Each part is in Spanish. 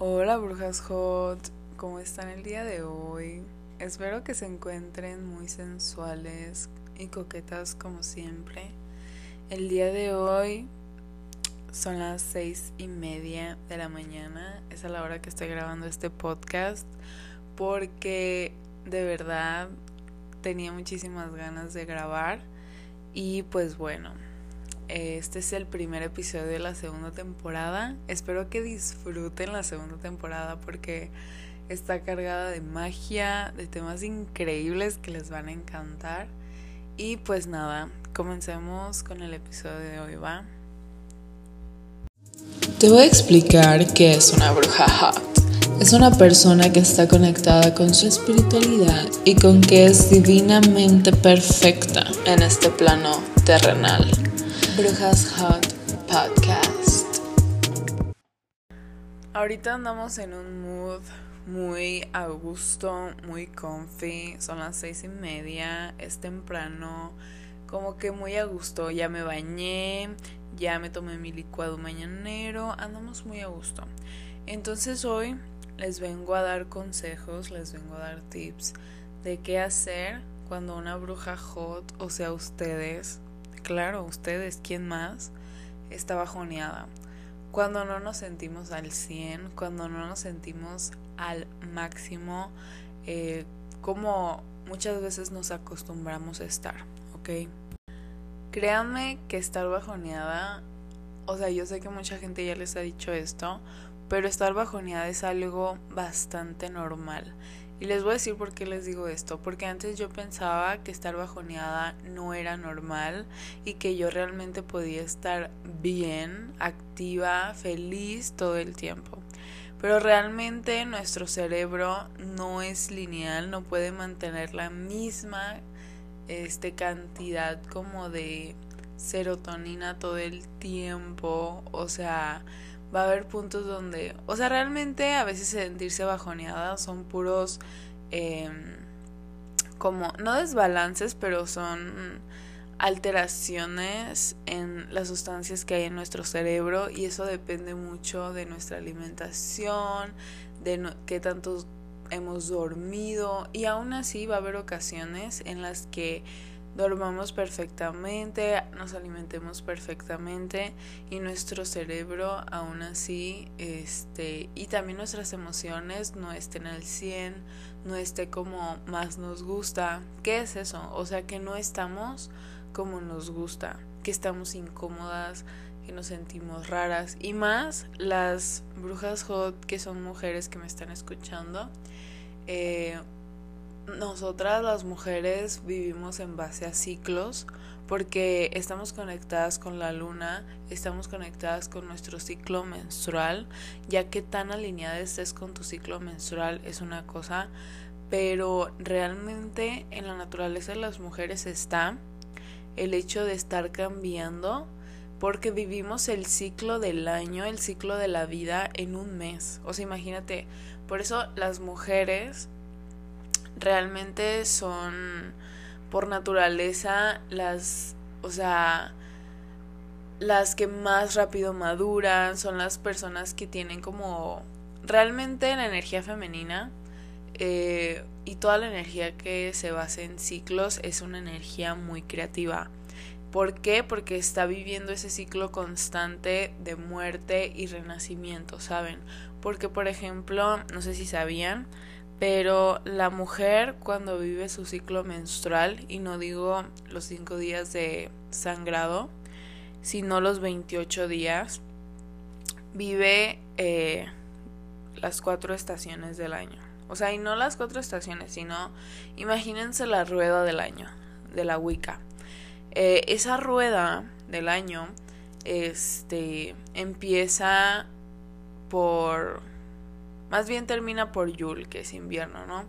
Hola brujas hot, ¿cómo están el día de hoy? Espero que se encuentren muy sensuales y coquetas como siempre. El día de hoy son las seis y media de la mañana, es a la hora que estoy grabando este podcast, porque de verdad tenía muchísimas ganas de grabar y pues bueno, este es el primer episodio de la segunda temporada. Espero que disfruten la segunda temporada porque está cargada de magia, de temas increíbles que les van a encantar. Y pues nada, comencemos con el episodio de hoy, ¿va? Te voy a explicar qué es una bruja hot. Es una persona que está conectada con su espiritualidad y con que es divinamente perfecta en este plano terrenal. Brujas Hot Podcast. Ahorita andamos en un mood muy a gusto, muy comfy. Son las seis y media, es temprano, como que muy a gusto. Ya me bañé, ya me tomé mi licuado mañanero, andamos muy a gusto. Entonces hoy les vengo a dar consejos, les vengo a dar tips de qué hacer cuando una bruja hot, o sea ustedes, claro, ustedes, ¿quién más? Está bajoneada. Cuando no nos sentimos al 100, cuando no nos sentimos al máximo, eh, como muchas veces nos acostumbramos a estar, ¿ok? Créanme que estar bajoneada, o sea, yo sé que mucha gente ya les ha dicho esto, pero estar bajoneada es algo bastante normal. Y les voy a decir por qué les digo esto, porque antes yo pensaba que estar bajoneada no era normal y que yo realmente podía estar bien, activa, feliz todo el tiempo. Pero realmente nuestro cerebro no es lineal, no puede mantener la misma este, cantidad como de serotonina todo el tiempo, o sea, va a haber puntos donde, o sea, realmente a veces sentirse bajoneada son puros, em, como, no desbalances, pero son alteraciones en las sustancias que hay en nuestro cerebro y eso depende mucho de nuestra alimentación, de qué tanto hemos dormido y aún así va a haber ocasiones en las que dormamos perfectamente, nos alimentemos perfectamente y nuestro cerebro aún así este y también nuestras emociones no estén al 100, no esté como más nos gusta. ¿Qué es eso? O sea, que no estamos como nos gusta, que estamos incómodas, que nos sentimos raras y más las brujas hot que son mujeres que me están escuchando. Eh, nosotras las mujeres vivimos en base a ciclos porque estamos conectadas con la luna, estamos conectadas con nuestro ciclo menstrual, ya que tan alineada estés con tu ciclo menstrual es una cosa, pero realmente en la naturaleza de las mujeres está el hecho de estar cambiando porque vivimos el ciclo del año, el ciclo de la vida en un mes. O sea, imagínate, por eso las mujeres realmente son por naturaleza las, o sea, las que más rápido maduran, son las personas que tienen como realmente la energía femenina eh, y toda la energía que se basa en ciclos es una energía muy creativa. ¿Por qué? Porque está viviendo ese ciclo constante de muerte y renacimiento, ¿saben? Porque, por ejemplo, no sé si sabían, pero la mujer cuando vive su ciclo menstrual, y no digo los 5 días de sangrado, sino los 28 días, vive eh, las cuatro estaciones del año. O sea, y no las cuatro estaciones, sino imagínense la rueda del año, de la Wicca. Eh, esa rueda del año este, empieza por más bien termina por Yul, que es invierno, ¿no?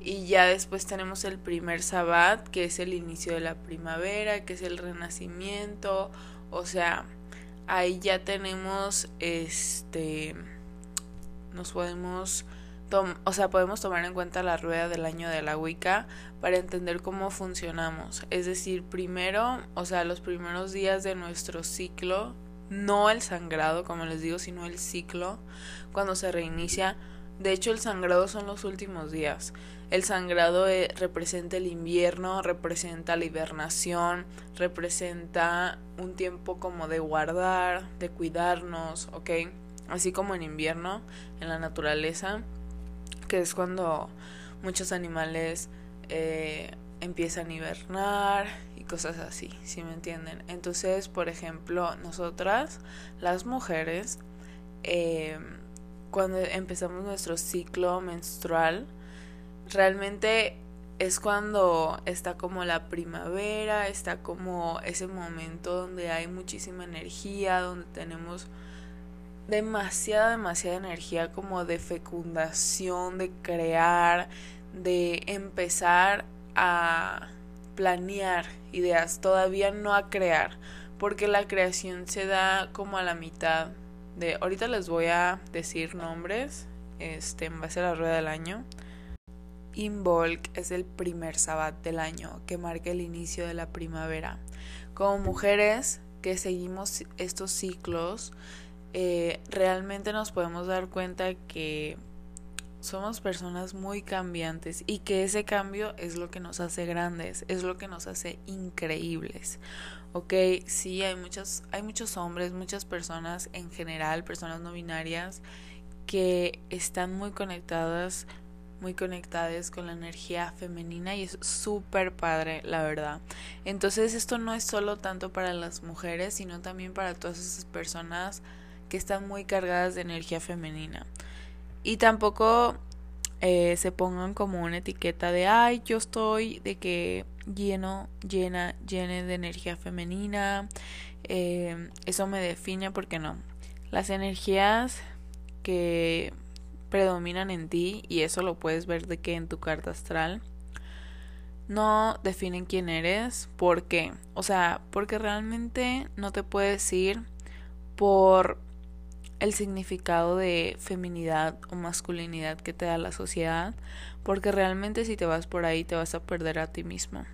Y ya después tenemos el primer Sabbat, que es el inicio de la primavera, que es el renacimiento. O sea, ahí ya tenemos este nos podemos o sea, podemos tomar en cuenta la rueda del año de la Wicca para entender cómo funcionamos. Es decir, primero, o sea, los primeros días de nuestro ciclo no el sangrado, como les digo, sino el ciclo, cuando se reinicia. De hecho, el sangrado son los últimos días. El sangrado eh, representa el invierno, representa la hibernación, representa un tiempo como de guardar, de cuidarnos, ¿ok? Así como en invierno, en la naturaleza, que es cuando muchos animales eh, empiezan a hibernar cosas así, si me entienden? Entonces, por ejemplo, nosotras, las mujeres, eh, cuando empezamos nuestro ciclo menstrual, realmente es cuando está como la primavera, está como ese momento donde hay muchísima energía, donde tenemos demasiada, demasiada energía como de fecundación, de crear, de empezar a planear ideas, todavía no a crear, porque la creación se da como a la mitad de ahorita les voy a decir nombres este en base a la rueda del año. Involk es el primer sabbat del año que marca el inicio de la primavera. Como mujeres que seguimos estos ciclos, eh, realmente nos podemos dar cuenta que somos personas muy cambiantes y que ese cambio es lo que nos hace grandes, es lo que nos hace increíbles. Ok, sí, hay muchos, hay muchos hombres, muchas personas en general, personas no binarias, que están muy conectadas, muy conectadas con la energía femenina y es súper padre, la verdad. Entonces esto no es solo tanto para las mujeres, sino también para todas esas personas que están muy cargadas de energía femenina. Y tampoco eh, se pongan como una etiqueta de, ay, yo estoy de que lleno, llena, llene de energía femenina. Eh, eso me define porque no. Las energías que predominan en ti, y eso lo puedes ver de que en tu carta astral, no definen quién eres. ¿Por qué? O sea, porque realmente no te puedes ir por el significado de feminidad o masculinidad que te da la sociedad, porque realmente si te vas por ahí te vas a perder a ti mismo.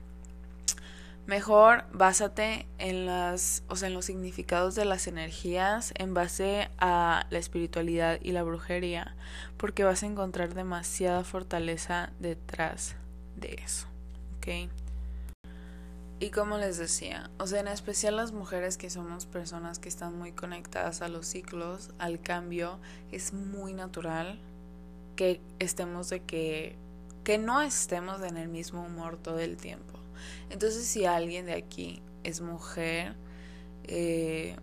Mejor básate en las, o sea, en los significados de las energías en base a la espiritualidad y la brujería, porque vas a encontrar demasiada fortaleza detrás de eso, ¿ok? Y como les decía, o sea, en especial las mujeres que somos personas que están muy conectadas a los ciclos, al cambio, es muy natural que estemos de que, que no estemos en el mismo humor todo el tiempo. Entonces, si alguien de aquí es mujer, eh,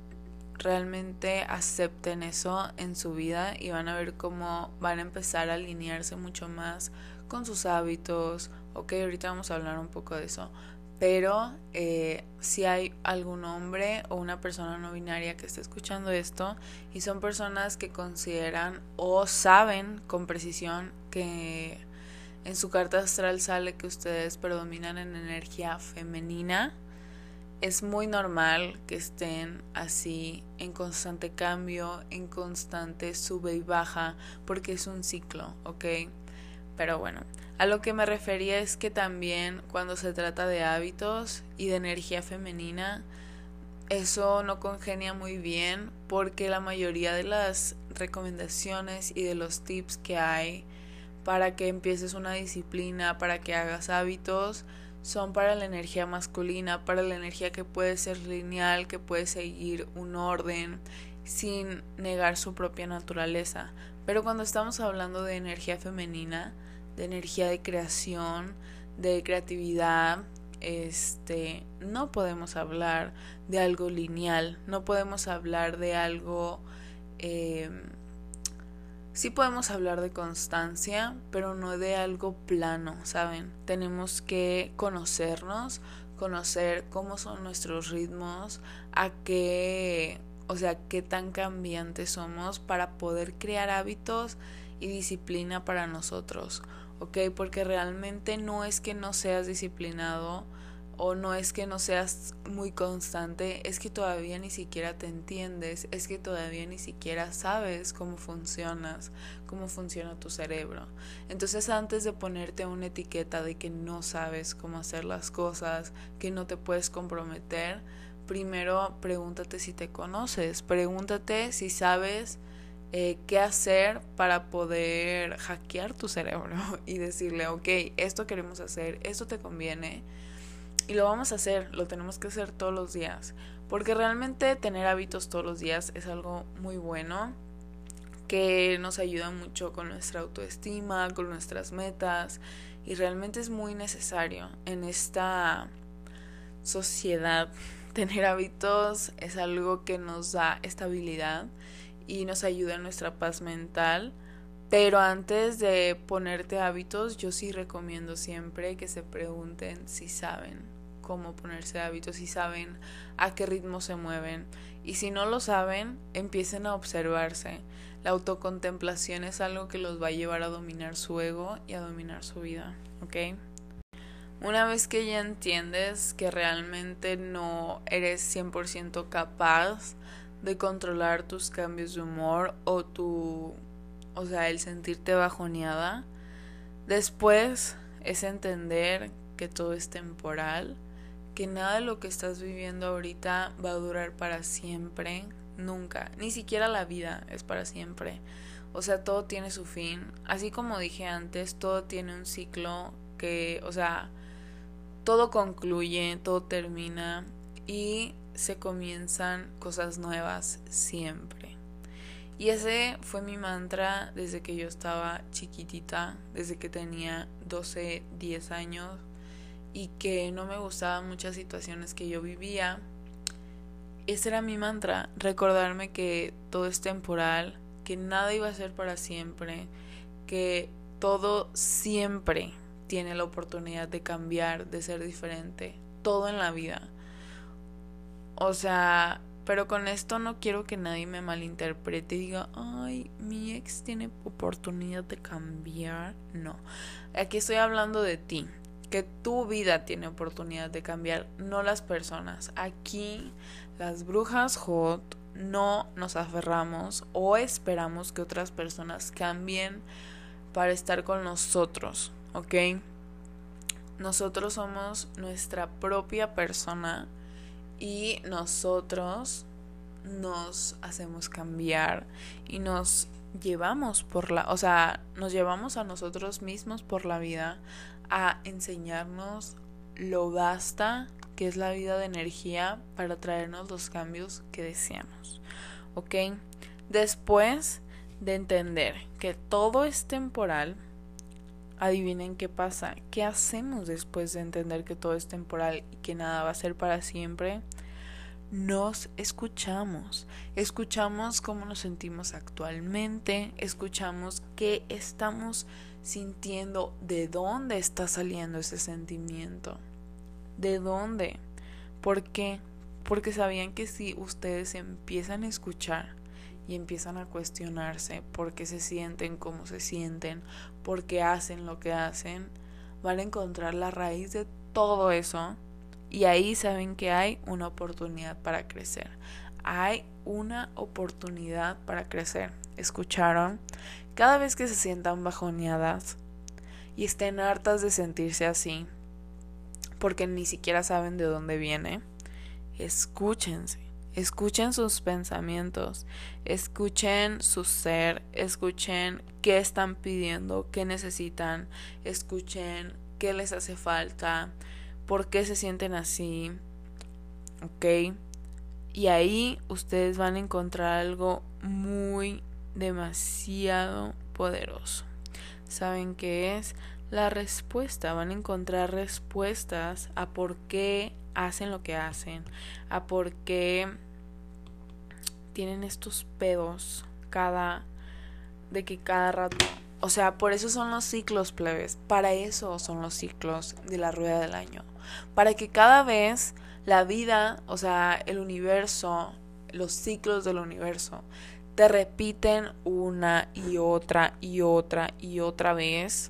realmente acepten eso en su vida y van a ver cómo van a empezar a alinearse mucho más con sus hábitos. Ok, ahorita vamos a hablar un poco de eso pero eh, si hay algún hombre o una persona no binaria que esté escuchando esto y son personas que consideran o saben con precisión que en su carta astral sale que ustedes predominan en energía femenina, es muy normal que estén así en constante cambio, en constante sube y baja, porque es un ciclo, ¿ok? Pero bueno, a lo que me refería es que también cuando se trata de hábitos y de energía femenina, eso no congenia muy bien porque la mayoría de las recomendaciones y de los tips que hay para que empieces una disciplina, para que hagas hábitos, son para la energía masculina, para la energía que puede ser lineal, que puede seguir un orden sin negar su propia naturaleza. Pero cuando estamos hablando de energía femenina, de energía de creación, de creatividad, este, no podemos hablar de algo lineal, no podemos hablar de algo, eh, sí podemos hablar de constancia, pero no de algo plano, ¿saben? Tenemos que conocernos, conocer cómo son nuestros ritmos, a qué, o sea, qué tan cambiantes somos para poder crear hábitos y disciplina para nosotros. ¿Ok? Porque realmente no es que no seas disciplinado o no es que no seas muy constante, es que todavía ni siquiera te entiendes, es que todavía ni siquiera sabes cómo funcionas, cómo funciona tu cerebro. Entonces antes de ponerte una etiqueta de que no sabes cómo hacer las cosas, que no te puedes comprometer, primero pregúntate si te conoces, pregúntate si sabes eh, qué hacer para poder hackear tu cerebro y decirle, ok, esto queremos hacer, esto te conviene y lo vamos a hacer, lo tenemos que hacer todos los días, porque realmente tener hábitos todos los días es algo muy bueno que nos ayuda mucho con nuestra autoestima, con nuestras metas y realmente es muy necesario en esta sociedad. Tener hábitos es algo que nos da estabilidad y nos ayuda en nuestra paz mental. Pero antes de ponerte hábitos, yo sí recomiendo siempre que se pregunten si saben cómo ponerse hábitos, si saben a qué ritmo se mueven. Y si no lo saben, empiecen a observarse. La autocontemplación es algo que los va a llevar a dominar su ego y a dominar su vida, ¿ok? Una vez que ya entiendes que realmente no eres 100% capaz de controlar tus cambios de humor o tu, o sea, el sentirte bajoneada, después es entender que todo es temporal, que nada de lo que estás viviendo ahorita va a durar para siempre, nunca, ni siquiera la vida es para siempre. O sea, todo tiene su fin. Así como dije antes, todo tiene un ciclo que, o sea, todo concluye, todo termina y se comienzan cosas nuevas siempre. Y ese fue mi mantra desde que yo estaba chiquitita, desde que tenía 12, 10 años y que no me gustaban muchas situaciones que yo vivía. Ese era mi mantra, recordarme que todo es temporal, que nada iba a ser para siempre, que todo siempre tiene la oportunidad de cambiar, de ser diferente, todo en la vida. O sea, pero con esto no quiero que nadie me malinterprete y diga, ay, mi ex tiene oportunidad de cambiar. No, aquí estoy hablando de ti, que tu vida tiene oportunidad de cambiar, no las personas. Aquí las brujas hot no nos aferramos o esperamos que otras personas cambien para estar con nosotros, ¿ok? Nosotros somos nuestra propia persona y nosotros nos hacemos cambiar y nos llevamos por la, o sea, nos llevamos a nosotros mismos por la vida a enseñarnos lo basta que es la vida de energía para traernos los cambios que deseamos. ¿Ok? Después de entender que todo es temporal, Adivinen qué pasa, qué hacemos después de entender que todo es temporal y que nada va a ser para siempre. Nos escuchamos, escuchamos cómo nos sentimos actualmente, escuchamos qué estamos sintiendo, de dónde está saliendo ese sentimiento, de dónde, por qué, porque sabían que si ustedes empiezan a escuchar y empiezan a cuestionarse por qué se sienten como se sienten, por qué hacen lo que hacen, van a encontrar la raíz de todo eso y ahí saben que hay una oportunidad para crecer. Hay una oportunidad para crecer. ¿Escucharon? Cada vez que se sientan bajoneadas y estén hartas de sentirse así, porque ni siquiera saben de dónde viene, escúchense Escuchen sus pensamientos, escuchen su ser, escuchen qué están pidiendo, qué necesitan, escuchen qué les hace falta, por qué se sienten así, ¿ok? Y ahí ustedes van a encontrar algo muy demasiado poderoso. ¿Saben qué es? La respuesta. Van a encontrar respuestas a por qué hacen lo que hacen, a por qué tienen estos pedos cada de que cada rato, o sea, por eso son los ciclos plebes, para eso son los ciclos de la rueda del año, para que cada vez la vida, o sea, el universo, los ciclos del universo te repiten una y otra y otra y otra vez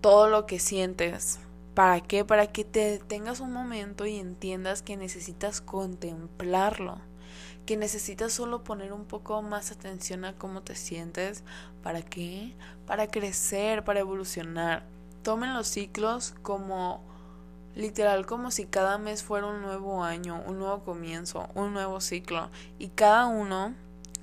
todo lo que sientes. ¿Para qué? Para que te tengas un momento y entiendas que necesitas contemplarlo que necesitas solo poner un poco más atención a cómo te sientes. ¿Para qué? Para crecer, para evolucionar. Tomen los ciclos como Literal como si cada mes fuera un nuevo año, un nuevo comienzo, un nuevo ciclo. Y cada uno,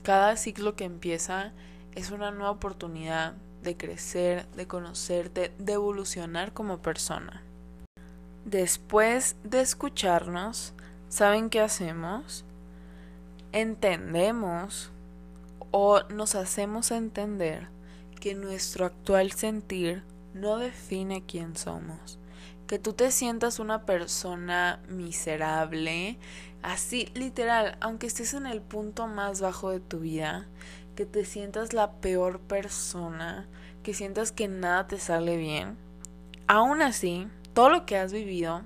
cada ciclo que empieza es una nueva oportunidad de crecer, de conocerte, de evolucionar como persona. Después de escucharnos, ¿saben qué hacemos? Entendemos o nos hacemos entender que nuestro actual sentir no define quién somos. Que tú te sientas una persona miserable, así literal, aunque estés en el punto más bajo de tu vida, que te sientas la peor persona, que sientas que nada te sale bien, aún así, todo lo que has vivido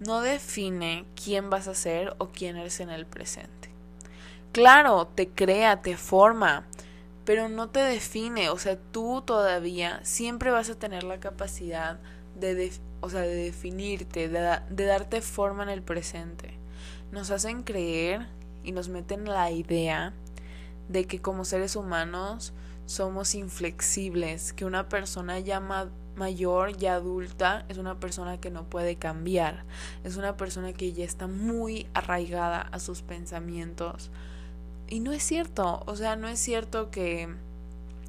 no define quién vas a ser o quién eres en el presente. Claro, te crea, te forma, pero no te define, o sea, tú todavía siempre vas a tener la capacidad de, o sea, de definirte, de, darte forma en el presente. Nos hacen creer y nos meten la idea de que como seres humanos somos inflexibles, que una persona ya mayor, ya adulta, es una persona que no puede cambiar, es una persona que ya está muy arraigada a sus pensamientos, y no es cierto, o sea, no es cierto que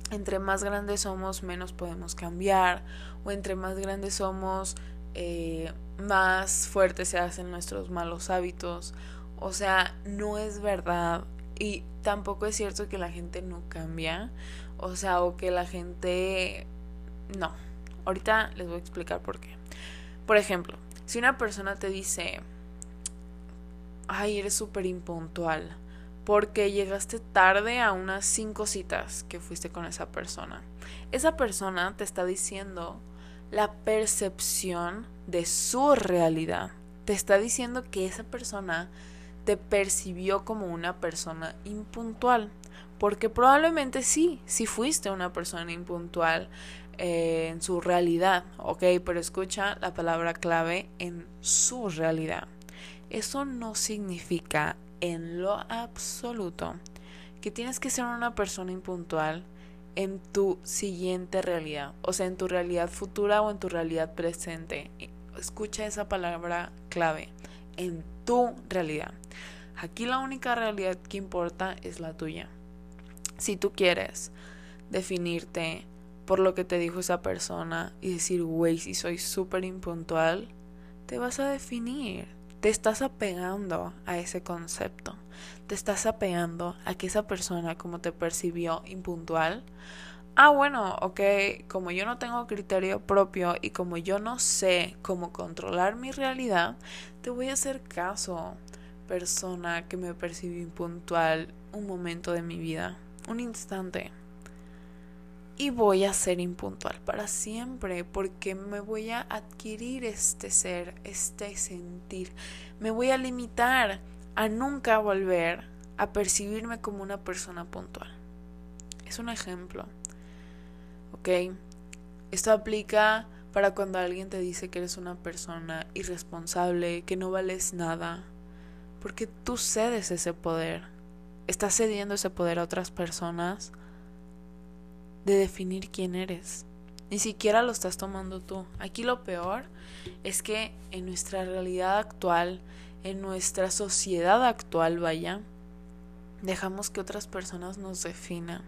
entre más grandes somos menos podemos cambiar o entre más grandes somos eh, más fuertes se hacen nuestros malos hábitos. O sea, no es verdad y tampoco es cierto que la gente no cambia. O sea, o que la gente... No. Ahorita les voy a explicar por qué. Por ejemplo, si una persona te dice, ay, eres súper impuntual porque llegaste tarde a unas cinco citas que fuiste con esa persona. Esa persona te está diciendo la percepción de su realidad. Te está diciendo que esa persona te percibió como una persona impuntual. Porque probablemente sí, sí fuiste una persona impuntual eh, en su realidad, ¿ok? Pero escucha la palabra clave en su realidad. Eso no significa en lo absoluto que tienes que ser una persona impuntual en tu siguiente realidad, o sea, en tu realidad futura o en tu realidad presente. Escucha esa palabra clave, en tu realidad. Aquí la única realidad que importa es la tuya. Si tú quieres definirte por lo que te dijo esa persona y decir, güey, si soy súper impuntual, te vas a definir te estás apegando a ese concepto, te estás apegando a que esa persona como te percibió impuntual, ah bueno, ok, como yo no tengo criterio propio y como yo no sé cómo controlar mi realidad, te voy a hacer caso, persona que me percibió impuntual un momento de mi vida, un instante y voy a ser impuntual para siempre porque me voy a adquirir este ser, este sentir. Me voy a limitar a nunca volver a percibirme como una persona puntual. Es un ejemplo. ¿Ok? Esto aplica para cuando alguien te dice que eres una persona irresponsable, que no vales nada, porque tú cedes ese poder. Estás cediendo ese poder a otras personas de definir quién eres. Ni siquiera lo estás tomando tú. Aquí lo peor es que en nuestra realidad actual, en nuestra sociedad actual, vaya, dejamos que otras personas nos definan.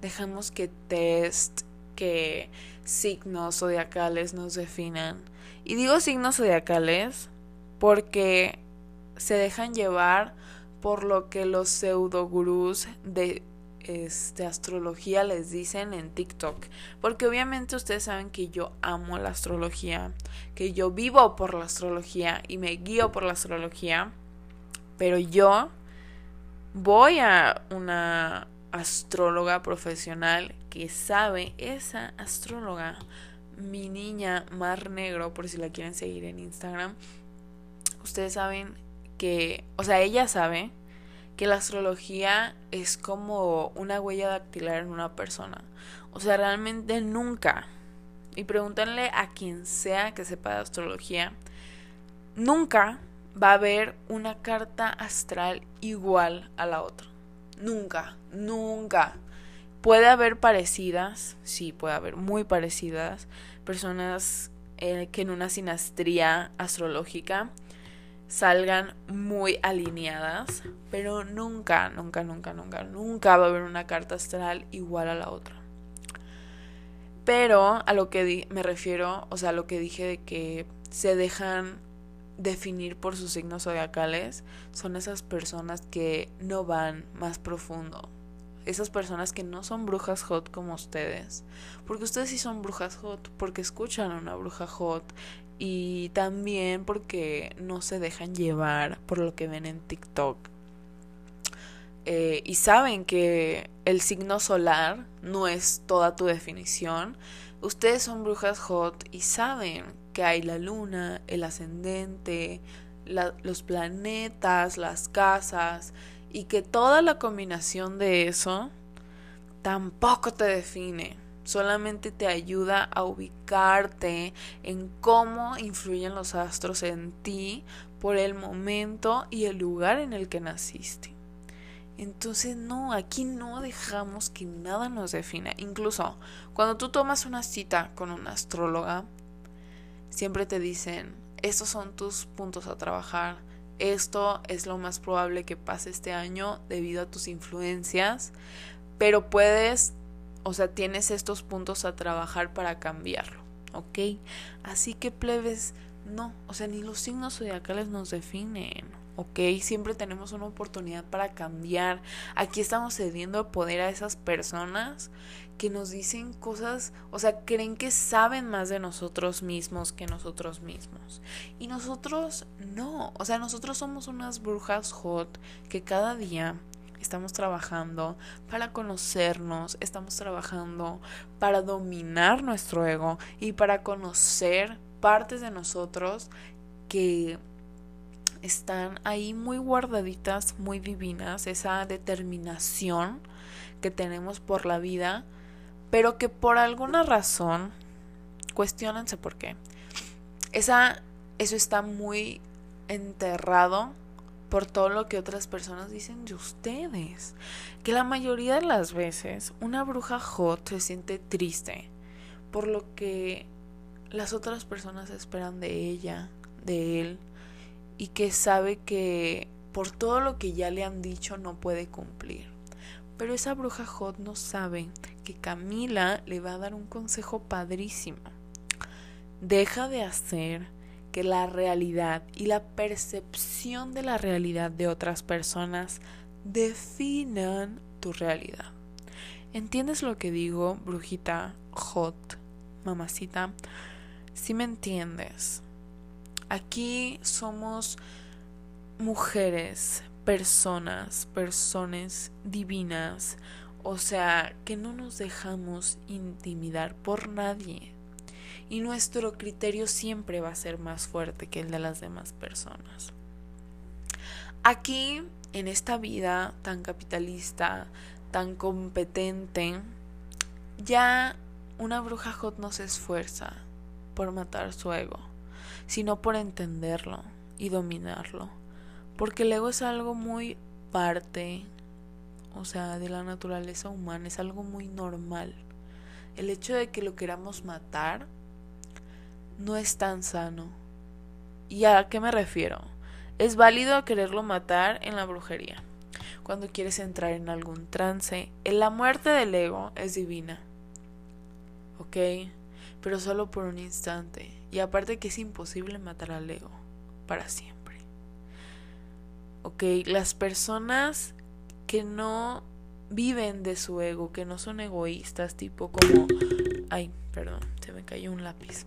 Dejamos que test, que signos zodiacales nos definan. Y digo signos zodiacales porque se dejan llevar por lo que los pseudo gurús de este, astrología les dicen en TikTok. Porque obviamente ustedes saben que yo amo la astrología, que yo vivo por la astrología y me guío por la astrología. Pero yo voy a una astróloga profesional que sabe, esa astróloga, mi niña Mar Negro, por si la quieren seguir en Instagram, ustedes saben que, o sea, ella sabe que la astrología es como una huella dactilar en una persona. O sea, realmente nunca, y pregúntenle a quien sea que sepa de astrología, nunca va a haber una carta astral igual a la otra. Nunca, nunca. Puede haber parecidas, sí, puede haber muy parecidas, personas eh, que en una sinastría astrológica salgan muy alineadas, pero nunca, nunca, nunca, nunca, nunca va a haber una carta astral igual a la otra. Pero a lo que me refiero, o sea, a lo que dije de que se dejan definir por sus signos zodiacales, son esas personas que no van más profundo. Esas personas que no son brujas hot como ustedes. Porque ustedes sí son brujas hot, porque escuchan a una bruja hot y también porque no se dejan llevar por lo que ven en TikTok. Eh, y saben que el signo solar no es toda tu definición. Ustedes son brujas hot y saben que hay la luna, el ascendente, los planetas, las casas y que toda la combinación de eso tampoco te define solamente te ayuda a ubicarte en cómo influyen los astros en ti por el momento y el lugar en el que naciste. Entonces no, aquí no dejamos que nada nos defina. Incluso cuando tú tomas una cita con una astróloga, siempre te dicen, estos son tus puntos a trabajar, esto es lo más probable que pase este año debido a tus influencias, pero puedes o sea, tienes estos puntos a trabajar para cambiarlo, ¿ok? Así que plebes, no, o sea, ni los signos zodiacales nos definen, ¿ok? Siempre tenemos una oportunidad para cambiar. Aquí estamos cediendo poder a esas personas que nos dicen cosas, o sea, creen que saben más de nosotros mismos que nosotros mismos. Y nosotros no, o sea, nosotros somos unas brujas hot que cada día estamos trabajando para conocernos, estamos trabajando para dominar nuestro ego y para conocer partes de nosotros que están ahí muy guardaditas, muy divinas, esa determinación que tenemos por la vida, pero que por alguna razón, cuestionense por qué, esa, eso está muy enterrado por todo lo que otras personas dicen de ustedes. Que la mayoría de las veces una bruja hot se siente triste por lo que las otras personas esperan de ella, de él, y que sabe que por todo lo que ya le han dicho no puede cumplir. Pero esa bruja hot no sabe que Camila le va a dar un consejo padrísimo. Deja de hacer que la realidad y la percepción de la realidad de otras personas definan tu realidad. ¿Entiendes lo que digo, brujita, hot, mamacita? Si me entiendes. Aquí somos mujeres, personas, personas divinas, o sea, que no nos dejamos intimidar por nadie y nuestro criterio siempre va a ser más fuerte que el de las demás personas. Aquí, en esta vida tan capitalista, tan competente, ya una bruja hot no se esfuerza por matar su ego, sino por entenderlo y dominarlo. Porque el ego es algo muy parte, o sea, de la naturaleza humana, es algo muy normal. El hecho de que lo queramos matar no es tan sano. ¿Y a qué me refiero? Es válido quererlo matar en la brujería. Cuando quieres entrar en algún trance, en la muerte del ego es divina. ¿Ok? Pero solo por un instante. Y aparte que es imposible matar al ego para siempre. ¿Ok? Las personas que no viven de su ego, que no son egoístas, tipo como... Ay, perdón, se me cayó un lápiz.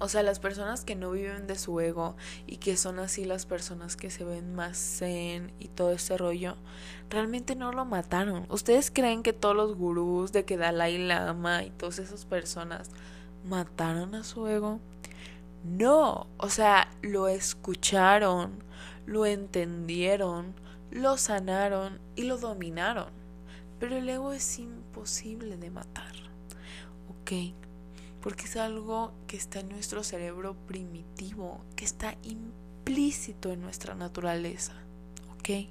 O sea, las personas que no viven de su ego y que son así las personas que se ven más zen y todo ese rollo, realmente no lo mataron. ¿Ustedes creen que todos los gurús de que Dalai Lama y todas esas personas mataron a su ego? No, o sea, lo escucharon, lo entendieron, lo sanaron y lo dominaron. Pero el ego es imposible de matar. ¿Ok? Porque es algo que está en nuestro cerebro primitivo, que está implícito en nuestra naturaleza. ¿Ok?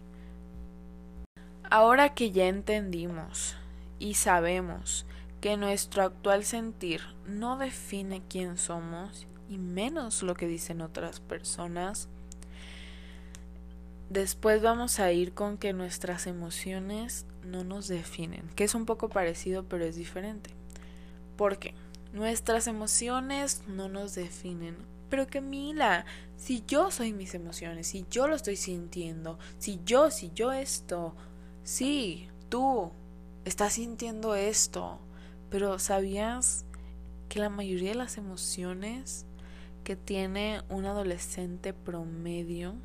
Ahora que ya entendimos y sabemos que nuestro actual sentir no define quién somos y menos lo que dicen otras personas, después vamos a ir con que nuestras emociones no nos definen, que es un poco parecido pero es diferente. Porque nuestras emociones no nos definen. Pero que Mila, si yo soy mis emociones, si yo lo estoy sintiendo, si yo, si yo esto, sí, tú estás sintiendo esto, pero ¿sabías que la mayoría de las emociones que tiene un adolescente promedio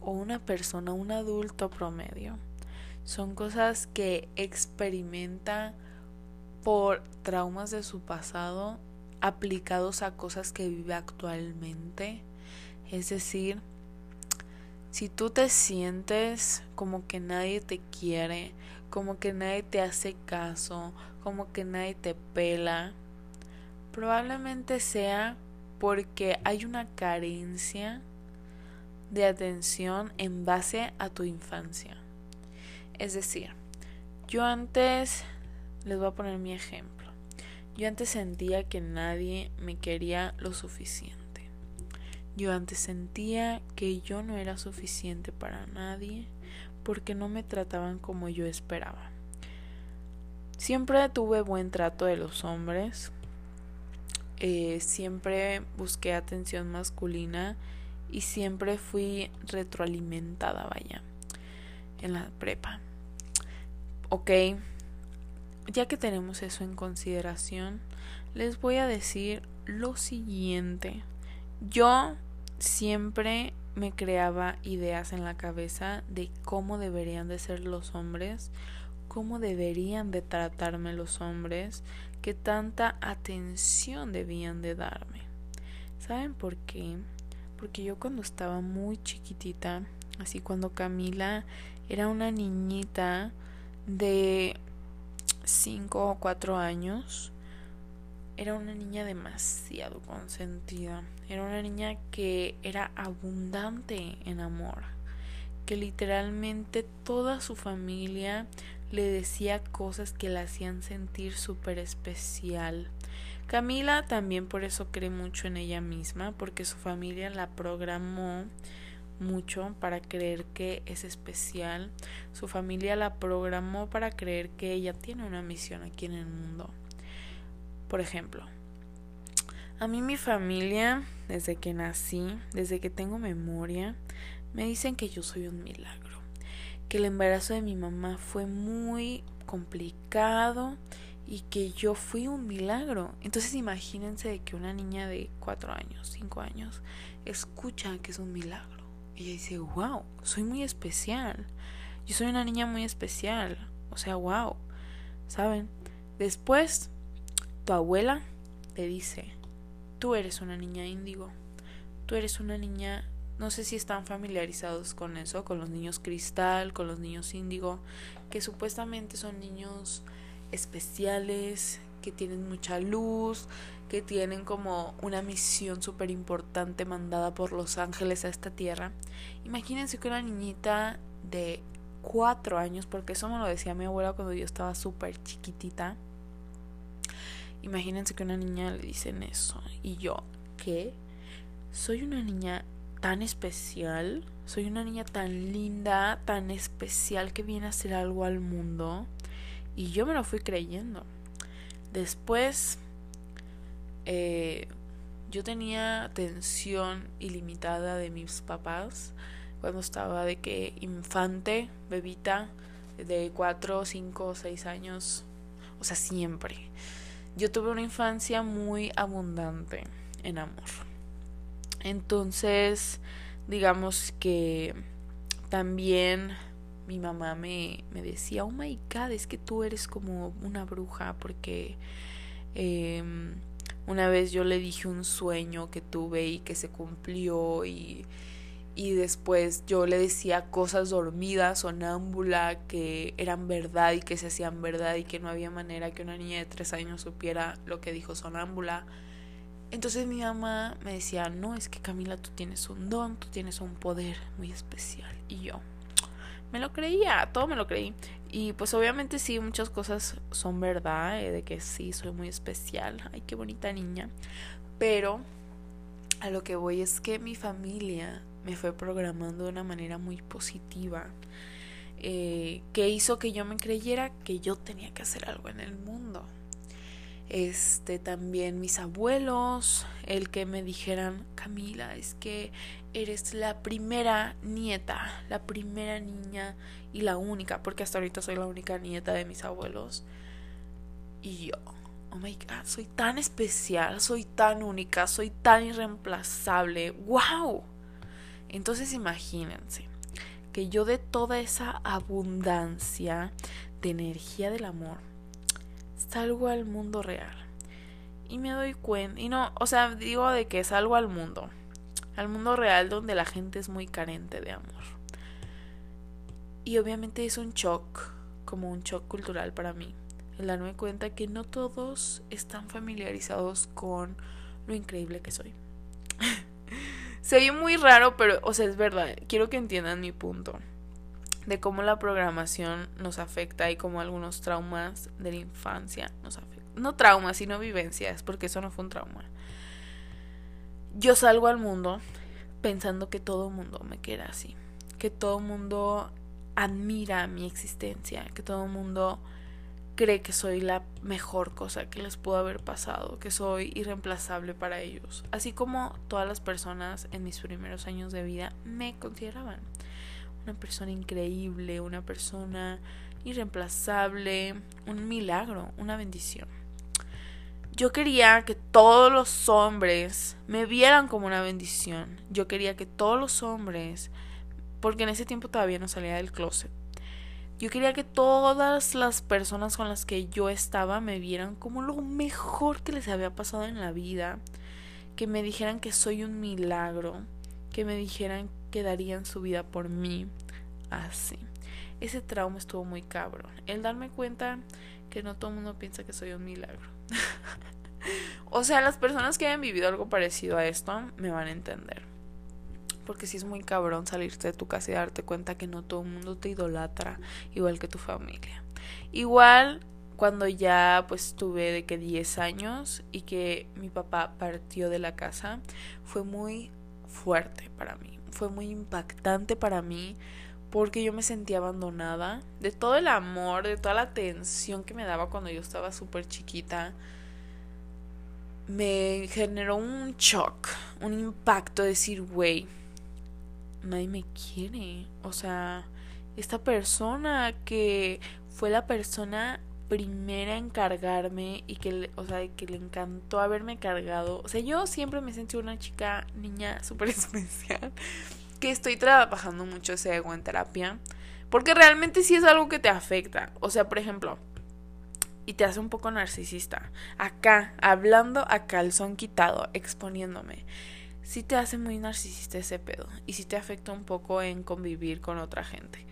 o una persona, un adulto promedio, son cosas que experimenta por traumas de su pasado aplicados a cosas que vive actualmente. Es decir, si tú te sientes como que nadie te quiere, como que nadie te hace caso, como que nadie te pela, probablemente sea porque hay una carencia de atención en base a tu infancia. Es decir, yo antes, les voy a poner mi ejemplo, yo antes sentía que nadie me quería lo suficiente. Yo antes sentía que yo no era suficiente para nadie porque no me trataban como yo esperaba. Siempre tuve buen trato de los hombres, eh, siempre busqué atención masculina y siempre fui retroalimentada, vaya, en la prepa. Ok, ya que tenemos eso en consideración, les voy a decir lo siguiente yo siempre me creaba ideas en la cabeza de cómo deberían de ser los hombres, cómo deberían de tratarme los hombres, qué tanta atención debían de darme. ¿Saben por qué? Porque yo cuando estaba muy chiquitita, así cuando Camila era una niñita de 5 o 4 años, era una niña demasiado consentida. Era una niña que era abundante en amor. Que literalmente toda su familia le decía cosas que la hacían sentir súper especial. Camila también por eso cree mucho en ella misma, porque su familia la programó mucho para creer que es especial. Su familia la programó para creer que ella tiene una misión aquí en el mundo. Por ejemplo, a mí mi familia, desde que nací, desde que tengo memoria, me dicen que yo soy un milagro, que el embarazo de mi mamá fue muy complicado y que yo fui un milagro. Entonces imagínense de que una niña de cuatro años, cinco años, escucha que es un milagro. Ella dice, wow, soy muy especial. Yo soy una niña muy especial. O sea, wow. ¿Saben? Después tu abuela te dice, tú eres una niña índigo, tú eres una niña, no sé si están familiarizados con eso, con los niños cristal, con los niños índigo, que supuestamente son niños especiales, que tienen mucha luz, que tienen como una misión súper importante mandada por los ángeles a esta tierra. Imagínense que una niñita de cuatro años, porque eso me lo decía mi abuela cuando yo estaba súper chiquitita, Imagínense que una niña le dicen eso y yo, ¿qué? Soy una niña tan especial, soy una niña tan linda, tan especial que viene a hacer algo al mundo y yo me lo fui creyendo. Después, eh, yo tenía atención ilimitada de mis papás cuando estaba de que infante, bebita, de 4, 5, 6 años, o sea, siempre yo tuve una infancia muy abundante en amor. Entonces, digamos que también mi mamá me, me, decía, oh my god, es que tú eres como una bruja porque em, una vez yo le dije un sueño que tuve y que se cumplió y y después yo le decía cosas dormidas, sonámbula, que eran verdad y que se hacían verdad y que no había manera que una niña de tres años supiera lo que dijo sonámbula. Entonces mi mamá me decía, no, es que Camila, tú tienes un don, tú tienes un poder muy especial. Y yo, me lo creía, todo me lo creí. Y pues obviamente sí, muchas cosas son verdad, eh, de que sí, soy muy especial, ay, qué bonita niña. Pero a lo que voy es que mi familia me fue programando de una manera muy positiva. Eh, que hizo que yo me creyera que yo tenía que hacer algo en el mundo. Este también mis abuelos, el que me dijeran, Camila, es que eres la primera nieta, la primera niña y la única, porque hasta ahorita soy la única nieta de mis abuelos. Y yo, oh my god, soy tan especial, soy tan única, soy tan irreemplazable. ¡Wow! Entonces imagínense que yo de toda esa abundancia de energía del amor salgo al mundo real y me doy cuenta y no, o sea, digo de que salgo al mundo, al mundo real donde la gente es muy carente de amor. Y obviamente es un shock, como un shock cultural para mí, el darme cuenta que no todos están familiarizados con lo increíble que soy. Se oye muy raro, pero, o sea, es verdad. Quiero que entiendan mi punto de cómo la programación nos afecta y cómo algunos traumas de la infancia nos afectan. No traumas, sino vivencias, porque eso no fue un trauma. Yo salgo al mundo pensando que todo el mundo me quiera así, que todo el mundo admira mi existencia, que todo el mundo cree que soy la mejor cosa que les pudo haber pasado, que soy irreemplazable para ellos, así como todas las personas en mis primeros años de vida me consideraban una persona increíble, una persona irreemplazable, un milagro, una bendición. Yo quería que todos los hombres me vieran como una bendición. Yo quería que todos los hombres, porque en ese tiempo todavía no salía del closet, yo quería que todas las personas con las que yo estaba me vieran como lo mejor que les había pasado en la vida, que me dijeran que soy un milagro, que me dijeran que darían su vida por mí, así. Ese trauma estuvo muy cabrón. El darme cuenta que no todo el mundo piensa que soy un milagro. o sea, las personas que hayan vivido algo parecido a esto me van a entender. Porque si es muy cabrón salirte de tu casa y darte cuenta que no todo el mundo te idolatra, igual que tu familia. Igual cuando ya pues tuve de que 10 años y que mi papá partió de la casa, fue muy fuerte para mí, fue muy impactante para mí porque yo me sentía abandonada de todo el amor, de toda la atención que me daba cuando yo estaba súper chiquita. Me generó un shock, un impacto, decir, güey, nadie me quiere. O sea, esta persona que fue la persona primera en cargarme y que, o sea, que le encantó haberme cargado. O sea, yo siempre me sentí una chica, niña súper especial, que estoy trabajando mucho ese ego en terapia, porque realmente sí es algo que te afecta. O sea, por ejemplo, y te hace un poco narcisista. Acá, hablando a calzón quitado, exponiéndome sí te hace muy narcisista ese pedo y sí te afecta un poco en convivir con otra gente.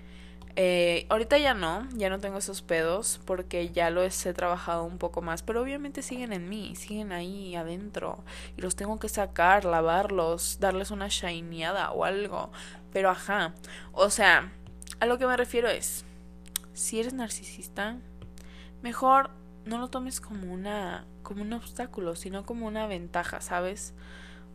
Eh, ahorita ya no, ya no tengo esos pedos porque ya los he trabajado un poco más, pero obviamente siguen en mí, siguen ahí adentro y los tengo que sacar, lavarlos, darles una shineada o algo. Pero ajá, o sea, a lo que me refiero es, si eres narcisista, mejor no lo tomes como una como un obstáculo, sino como una ventaja, ¿sabes?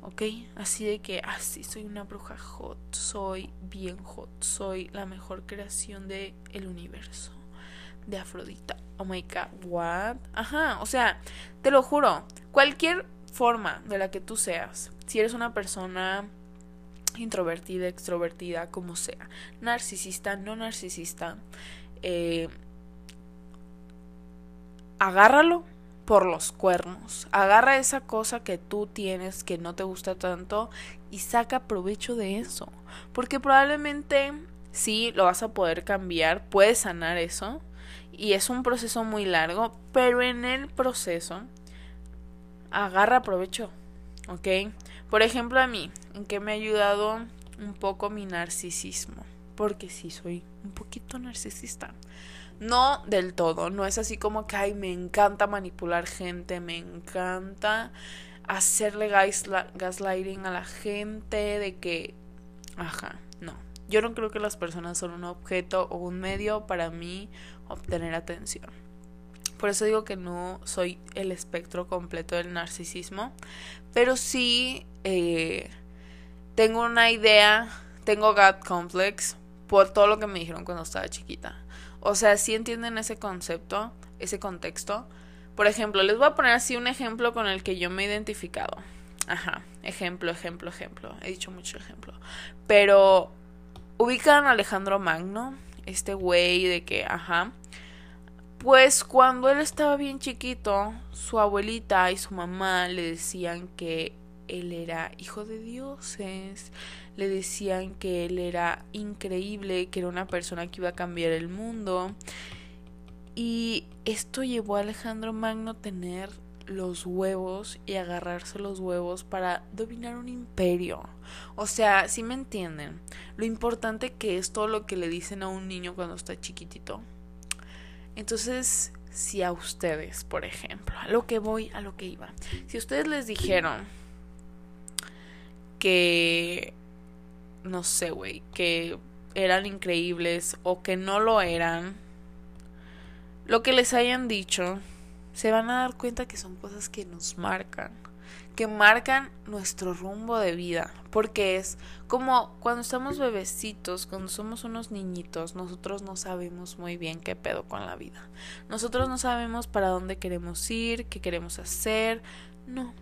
¿Ok? Así de que, así ah, soy una bruja hot, soy bien hot, soy la mejor creación del el universo de Afrodita. Oh my god, what? Ajá, o sea, te lo juro, cualquier forma de la que tú seas, si eres una persona introvertida, extrovertida, como sea, narcisista, no narcisista, eh, agárralo por los cuernos. Agarra esa cosa que tú tienes que no te gusta tanto y saca provecho de eso. Porque probablemente sí lo vas a poder cambiar, puedes sanar eso. Y es un proceso muy largo, pero en el proceso agarra provecho. ¿Ok? Por ejemplo, a mí, en que me ha ayudado un poco mi narcisismo. Porque sí soy un poquito narcisista. No del todo, no es así como que, ay, me encanta manipular gente, me encanta hacerle gaslighting a la gente de que, ajá, no, Yo no creo que las personas son un objeto o un medio para mí obtener atención. Por eso digo que no soy el espectro completo del narcisismo, pero sí eh, tengo una idea, tengo God complex por todo lo que me dijeron cuando estaba chiquita. O sea, sí entienden ese concepto, ese contexto. Por ejemplo, les voy a poner así un ejemplo con el que yo me he identificado. Ajá, ejemplo, ejemplo, ejemplo. He dicho mucho ejemplo. Pero ubican a Alejandro Magno, este güey de que, ajá. Pues cuando él estaba bien chiquito, su abuelita y su mamá le decían que él era hijo de dioses, le decían que él era increíble, que era una persona que iba a cambiar el mundo. Y esto llevó a Alejandro Magno a tener los huevos y agarrarse los huevos para dominar un imperio. O sea, si me entienden, lo importante que es todo lo que le dicen a un niño cuando está chiquitito. Entonces, si a ustedes, por ejemplo, a lo que voy, a lo que iba, si ustedes les dijeron que, no sé, güey, que eran increíbles o que no lo eran, lo que les hayan dicho, se van a dar cuenta que son cosas que nos marcan, que marcan nuestro rumbo de vida, porque es como cuando estamos bebecitos, cuando somos unos niñitos, nosotros no sabemos muy bien qué pedo con la vida. Nosotros no sabemos para dónde queremos ir, qué queremos hacer, no.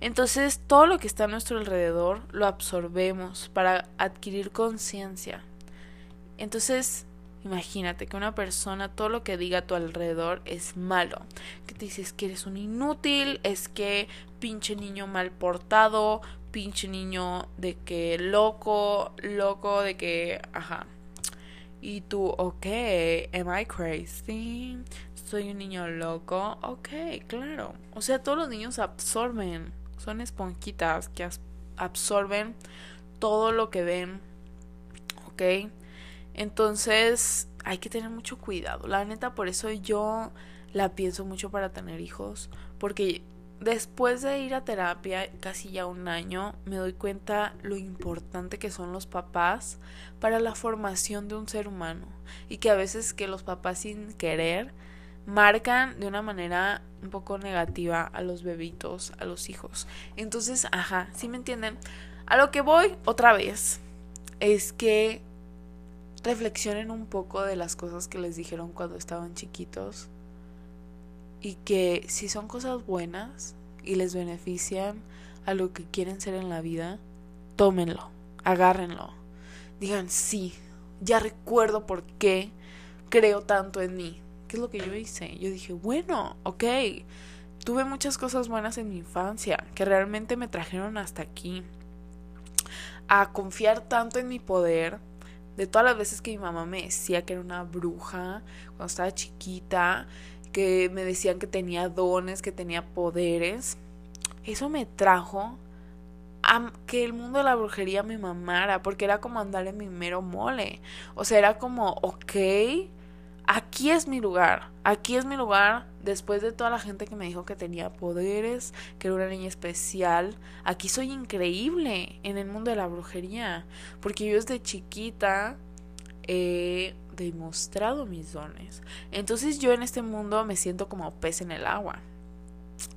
Entonces todo lo que está a nuestro alrededor lo absorbemos para adquirir conciencia. Entonces Imagínate que una persona, todo lo que diga a tu alrededor es malo. Que te dices que eres un inútil, es que pinche niño mal portado, pinche niño de que loco, loco, de que, ajá. Y tú, ok, am I crazy? Soy un niño loco. Ok, claro. O sea, todos los niños absorben, son esponjitas que absorben todo lo que ven. Ok entonces hay que tener mucho cuidado. La neta, por eso yo la pienso mucho para tener hijos. Porque después de ir a terapia casi ya un año, me doy cuenta lo importante que son los papás para la formación de un ser humano. Y que a veces que los papás sin querer marcan de una manera un poco negativa a los bebitos, a los hijos. Entonces, ajá, ¿sí me entienden? A lo que voy otra vez es que reflexionen un poco de las cosas que les dijeron cuando estaban chiquitos y que si son cosas buenas y les benefician a lo que quieren ser en la vida, tómenlo, agárrenlo. Digan, sí, ya recuerdo por qué creo tanto en mí. ¿Qué es lo que yo hice? Yo dije, bueno, ok, tuve muchas cosas buenas en mi infancia que realmente me trajeron hasta aquí. A confiar tanto en mi poder de todas las veces que mi mamá me decía que era una bruja cuando estaba chiquita, que me decían que tenía dones, que tenía poderes, eso me trajo a que el mundo de la brujería me mamara, porque era como andar en mi mero mole. O sea, era como, ok, aquí es mi lugar, aquí es mi lugar, después de toda la gente que me dijo que tenía poderes, que era una niña especial, aquí soy increíble en el mundo de la brujería, porque yo desde chiquita he demostrado mis dones. Entonces yo en este mundo me siento como pez en el agua.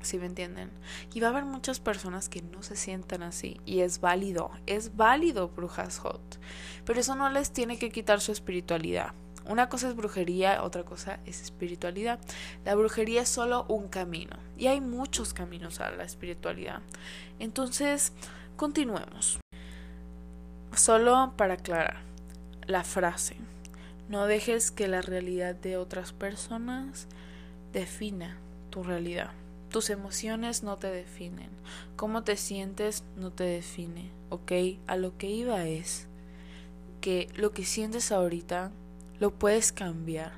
¿Sí me entienden? Y va a haber muchas personas que no se sientan así. Y es válido, es válido, brujas hot. Pero eso no les tiene que quitar su espiritualidad. Una cosa es brujería, otra cosa es espiritualidad. La brujería es solo un camino y hay muchos caminos a la espiritualidad. Entonces, continuemos. Solo para aclarar la frase, no dejes que la realidad de otras personas defina tu realidad. Tus emociones no te definen. Cómo te sientes no te define. ¿Ok? A lo que iba es que lo que sientes ahorita lo puedes cambiar.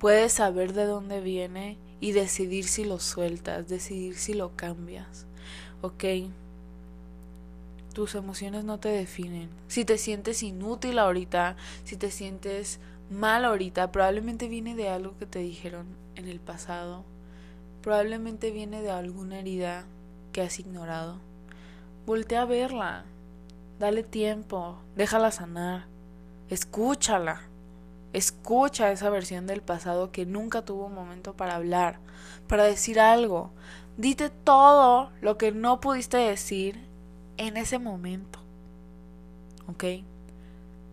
Puedes saber de dónde viene y decidir si lo sueltas, decidir si lo cambias. ¿Ok? Tus emociones no te definen. Si te sientes inútil ahorita, si te sientes mal ahorita, probablemente viene de algo que te dijeron en el pasado. Probablemente viene de alguna herida que has ignorado. Voltea a verla. Dale tiempo. Déjala sanar Escúchala. Escucha esa versión del pasado que nunca tuvo un momento para hablar, para decir algo. Dite todo lo que no pudiste decir en ese momento. ¿Ok?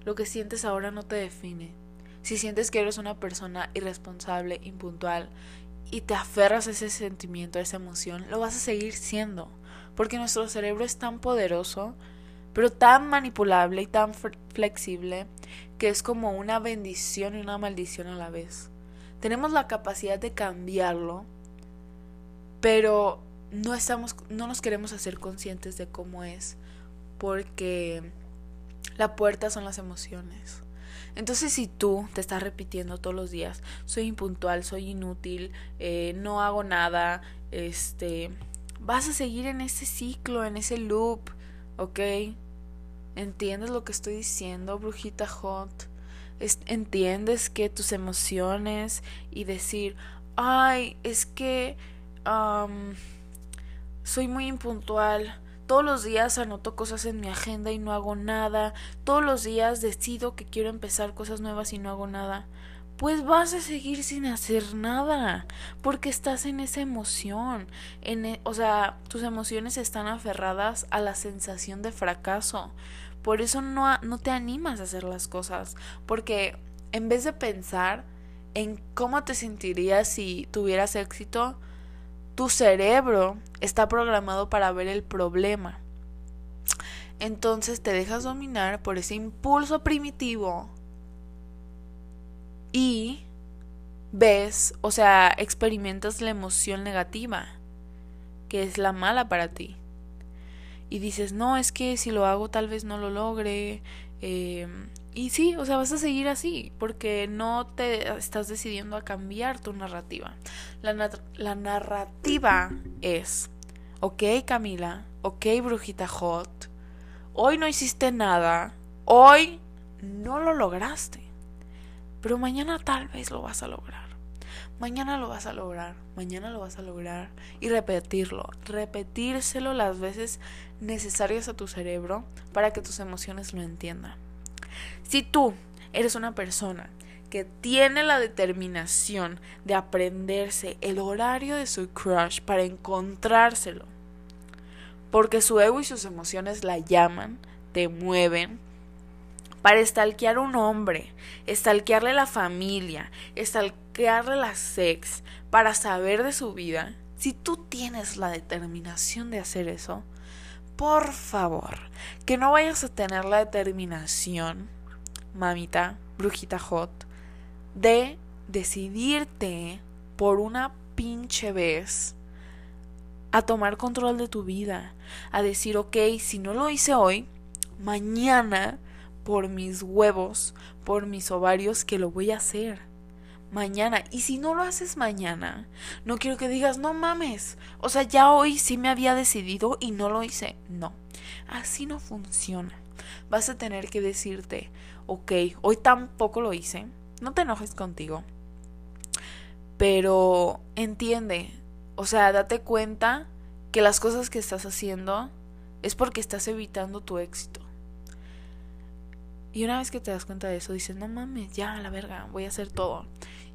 Lo que sientes ahora no te define. Si sientes que eres una persona irresponsable, impuntual y te aferras a ese sentimiento, a esa emoción, lo vas a seguir siendo. Porque nuestro cerebro es tan poderoso, pero tan manipulable y tan flexible, que es como una bendición y una maldición a la vez. Tenemos la capacidad de cambiarlo, pero no estamos no nos queremos hacer conscientes de cómo es, porque la puerta son las emociones. Entonces si tú te estás repitiendo todos los días, soy impuntual, soy inútil, eh, no hago nada, este, vas a seguir en ese ciclo, en ese loop, ¿ok? ¿Entiendes lo que estoy diciendo, brujita hot? ¿Entiendes que tus emociones y decir, ay, es que soy muy impuntual, todos los días anoto cosas en mi agenda y no hago nada. Todos los días decido que quiero empezar cosas nuevas y no hago nada. Pues vas a seguir sin hacer nada, porque estás en esa emoción, en, e, o sea, tus emociones están aferradas a la sensación de fracaso. Por eso no, no te animas a hacer las cosas, porque en vez de pensar en cómo te sentirías si tuvieras éxito, tu cerebro está programado para ver el problema. Entonces te dejas dominar por ese impulso primitivo y ves, o sea, experimentas la emoción negativa, que es la mala para ti. Y dices, no, es que si lo hago tal vez no lo logre, eh, y sí, o sea, vas a seguir así, porque no te estás decidiendo a cambiar tu narrativa. La, la narrativa es, ok Camila, ok Brujita Hot, hoy no hiciste nada, hoy no lo lograste, pero mañana tal vez lo vas a lograr. Mañana lo vas a lograr, mañana lo vas a lograr y repetirlo, repetírselo las veces necesarias a tu cerebro para que tus emociones lo entiendan. Si tú eres una persona que tiene la determinación de aprenderse el horario de su crush para encontrárselo, porque su ego y sus emociones la llaman, te mueven, para estalquear un hombre, estalquearle la familia, estalquearle la sex, para saber de su vida, si tú tienes la determinación de hacer eso, por favor, que no vayas a tener la determinación mamita, brujita hot, de decidirte por una pinche vez a tomar control de tu vida, a decir, ok, si no lo hice hoy, mañana, por mis huevos, por mis ovarios, que lo voy a hacer. Mañana. Y si no lo haces mañana, no quiero que digas, no mames. O sea, ya hoy sí me había decidido y no lo hice. No. Así no funciona. Vas a tener que decirte, ok, hoy tampoco lo hice, no te enojes contigo, pero entiende, o sea, date cuenta que las cosas que estás haciendo es porque estás evitando tu éxito. Y una vez que te das cuenta de eso, dices, no mames, ya, la verga, voy a hacer todo.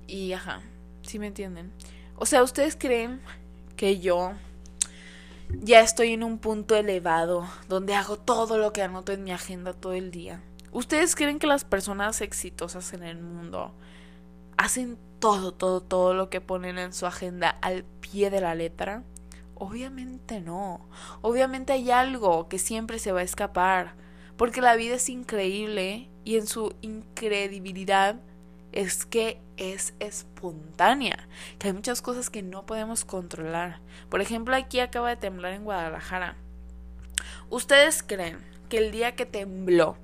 Y ajá, ¿sí me entienden? O sea, ¿ustedes creen que yo ya estoy en un punto elevado donde hago todo lo que anoto en mi agenda todo el día? ¿Ustedes creen que las personas exitosas en el mundo hacen todo, todo, todo lo que ponen en su agenda al pie de la letra? Obviamente no. Obviamente hay algo que siempre se va a escapar. Porque la vida es increíble y en su incredibilidad es que es espontánea. Que hay muchas cosas que no podemos controlar. Por ejemplo, aquí acaba de temblar en Guadalajara. ¿Ustedes creen que el día que tembló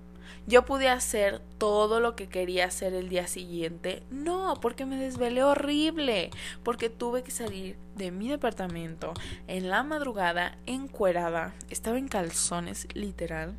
yo pude hacer todo lo que quería hacer el día siguiente. No, porque me desvelé horrible, porque tuve que salir de mi departamento en la madrugada encuerada, estaba en calzones literal,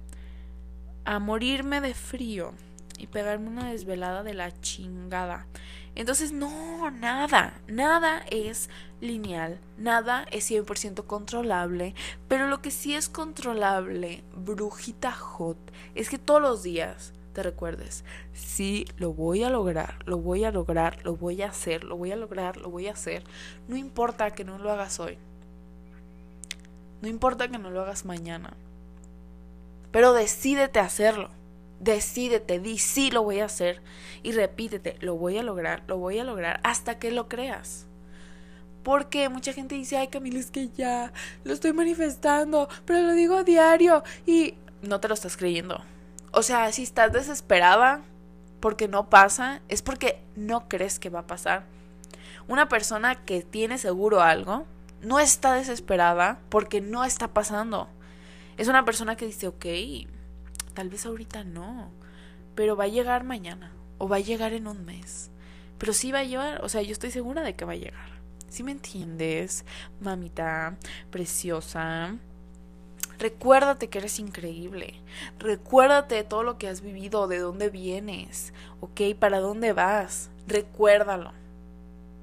a morirme de frío y pegarme una desvelada de la chingada. Entonces, no, nada, nada es lineal, nada es 100% controlable, pero lo que sí es controlable, brujita hot, es que todos los días te recuerdes, sí, lo voy a lograr, lo voy a lograr, lo voy a hacer, lo voy a lograr, lo voy a hacer. No importa que no lo hagas hoy. No importa que no lo hagas mañana. Pero decídete a hacerlo. Decídete, di sí lo voy a hacer. Y repítete, lo voy a lograr, lo voy a lograr hasta que lo creas. Porque mucha gente dice, ay Camila, es que ya lo estoy manifestando, pero lo digo diario y no te lo estás creyendo. O sea, si estás desesperada porque no pasa, es porque no crees que va a pasar. Una persona que tiene seguro algo no está desesperada porque no está pasando. Es una persona que dice, ok, tal vez ahorita no, pero va a llegar mañana o va a llegar en un mes. Pero sí va a llegar, o sea, yo estoy segura de que va a llegar. ¿Sí me entiendes, mamita preciosa? Recuérdate que eres increíble. Recuérdate de todo lo que has vivido, de dónde vienes, ¿ok? ¿Para dónde vas? Recuérdalo.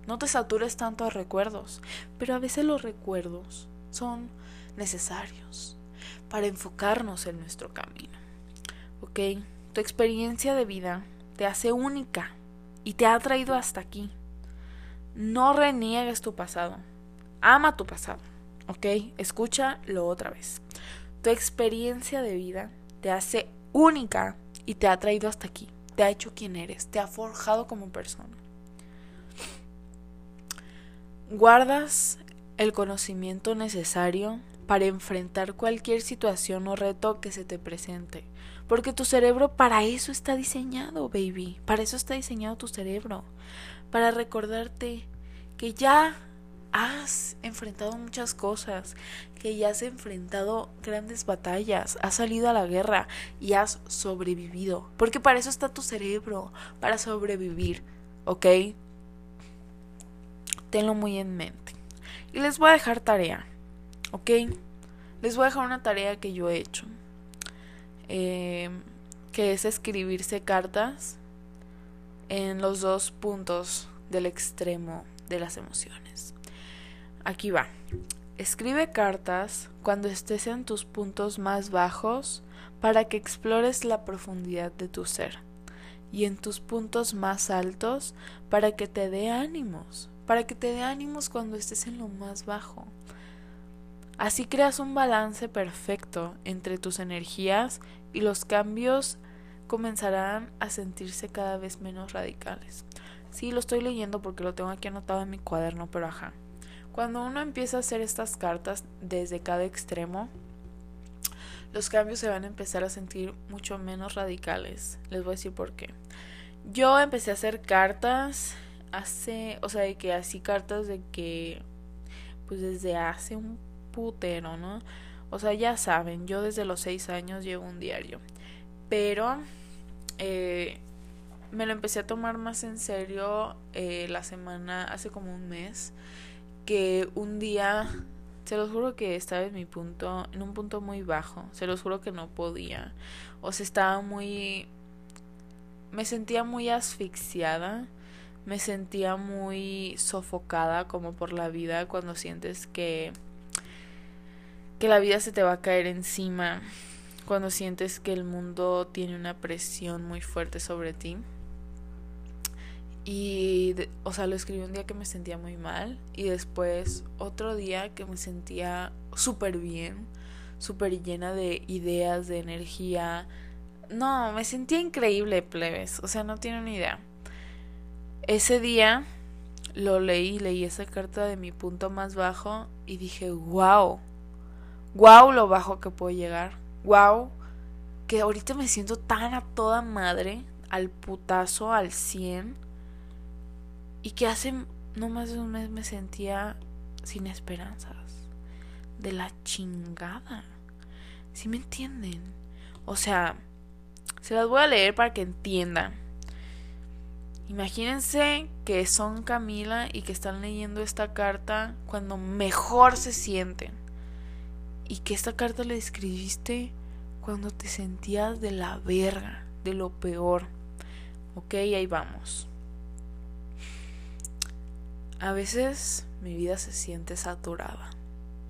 No te satures tanto a recuerdos, pero a veces los recuerdos son necesarios para enfocarnos en nuestro camino, ¿ok? Tu experiencia de vida te hace única y te ha traído hasta aquí. No reniegues tu pasado. Ama tu pasado. ¿Ok? Escúchalo otra vez. Tu experiencia de vida te hace única y te ha traído hasta aquí. Te ha hecho quien eres. Te ha forjado como persona. Guardas el conocimiento necesario para enfrentar cualquier situación o reto que se te presente. Porque tu cerebro para eso está diseñado, baby. Para eso está diseñado tu cerebro. Para recordarte que ya has enfrentado muchas cosas, que ya has enfrentado grandes batallas, has salido a la guerra y has sobrevivido. Porque para eso está tu cerebro, para sobrevivir, ¿ok? Tenlo muy en mente. Y les voy a dejar tarea, ¿ok? Les voy a dejar una tarea que yo he hecho, eh, que es escribirse cartas en los dos puntos del extremo de las emociones. Aquí va. Escribe cartas cuando estés en tus puntos más bajos para que explores la profundidad de tu ser y en tus puntos más altos para que te dé ánimos, para que te dé ánimos cuando estés en lo más bajo. Así creas un balance perfecto entre tus energías y los cambios comenzarán a sentirse cada vez menos radicales. Sí, lo estoy leyendo porque lo tengo aquí anotado en mi cuaderno, pero ajá. Cuando uno empieza a hacer estas cartas desde cada extremo, los cambios se van a empezar a sentir mucho menos radicales. Les voy a decir por qué. Yo empecé a hacer cartas hace, o sea, de que así cartas de que, pues desde hace un putero, ¿no? O sea, ya saben, yo desde los seis años llevo un diario. Pero eh, me lo empecé a tomar más en serio eh, la semana, hace como un mes, que un día, se los juro que estaba en mi punto, en un punto muy bajo, se los juro que no podía, o sea, estaba muy, me sentía muy asfixiada, me sentía muy sofocada como por la vida cuando sientes que que la vida se te va a caer encima cuando sientes que el mundo tiene una presión muy fuerte sobre ti. Y, o sea, lo escribí un día que me sentía muy mal y después otro día que me sentía súper bien, súper llena de ideas, de energía. No, me sentía increíble, plebes, o sea, no tienen ni idea. Ese día lo leí, leí esa carta de mi punto más bajo y dije, wow, wow lo bajo que puedo llegar, wow, que ahorita me siento tan a toda madre, al putazo, al 100 y que hace no más de un mes me sentía sin esperanzas. De la chingada. ¿Sí me entienden? O sea, se las voy a leer para que entiendan. Imagínense que son Camila y que están leyendo esta carta cuando mejor se sienten. Y que esta carta la escribiste cuando te sentías de la verga, de lo peor. Ok, ahí vamos. A veces mi vida se siente saturada.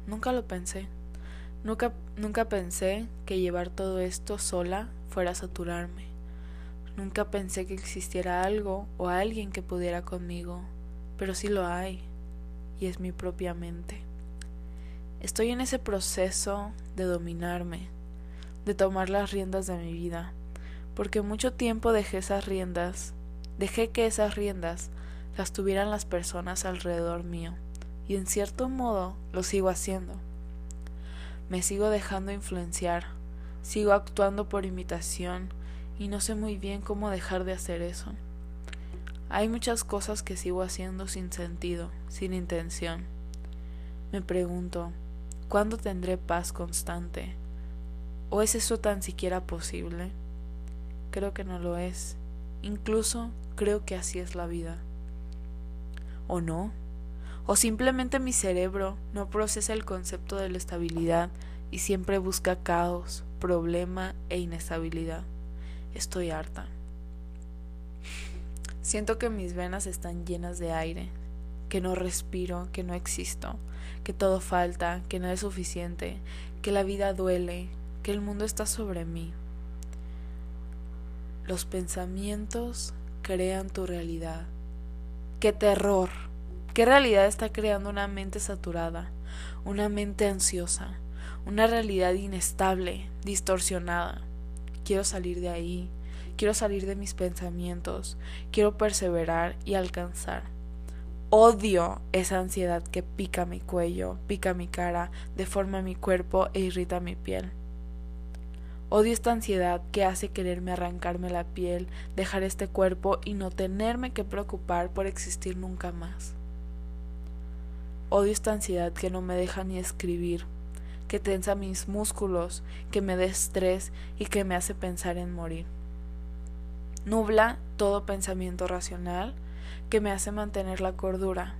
Nunca lo pensé. Nunca, nunca pensé que llevar todo esto sola fuera a saturarme. Nunca pensé que existiera algo o alguien que pudiera conmigo, pero sí lo hay, y es mi propia mente. Estoy en ese proceso de dominarme, de tomar las riendas de mi vida, porque mucho tiempo dejé esas riendas, dejé que esas riendas las tuvieran las personas alrededor mío, y en cierto modo lo sigo haciendo. Me sigo dejando influenciar, sigo actuando por imitación, y no sé muy bien cómo dejar de hacer eso. Hay muchas cosas que sigo haciendo sin sentido, sin intención. Me pregunto, ¿cuándo tendré paz constante? ¿O es eso tan siquiera posible? Creo que no lo es. Incluso creo que así es la vida. ¿O no? ¿O simplemente mi cerebro no procesa el concepto de la estabilidad y siempre busca caos, problema e inestabilidad? Estoy harta. Siento que mis venas están llenas de aire, que no respiro, que no existo, que todo falta, que no es suficiente, que la vida duele, que el mundo está sobre mí. Los pensamientos crean tu realidad. ¡Qué terror! ¿Qué realidad está creando una mente saturada, una mente ansiosa, una realidad inestable, distorsionada? Quiero salir de ahí, quiero salir de mis pensamientos, quiero perseverar y alcanzar. Odio esa ansiedad que pica mi cuello, pica mi cara, deforma mi cuerpo e irrita mi piel. Odio esta ansiedad que hace quererme arrancarme la piel, dejar este cuerpo y no tenerme que preocupar por existir nunca más. Odio esta ansiedad que no me deja ni escribir, que tensa mis músculos, que me da estrés y que me hace pensar en morir. Nubla todo pensamiento racional que me hace mantener la cordura,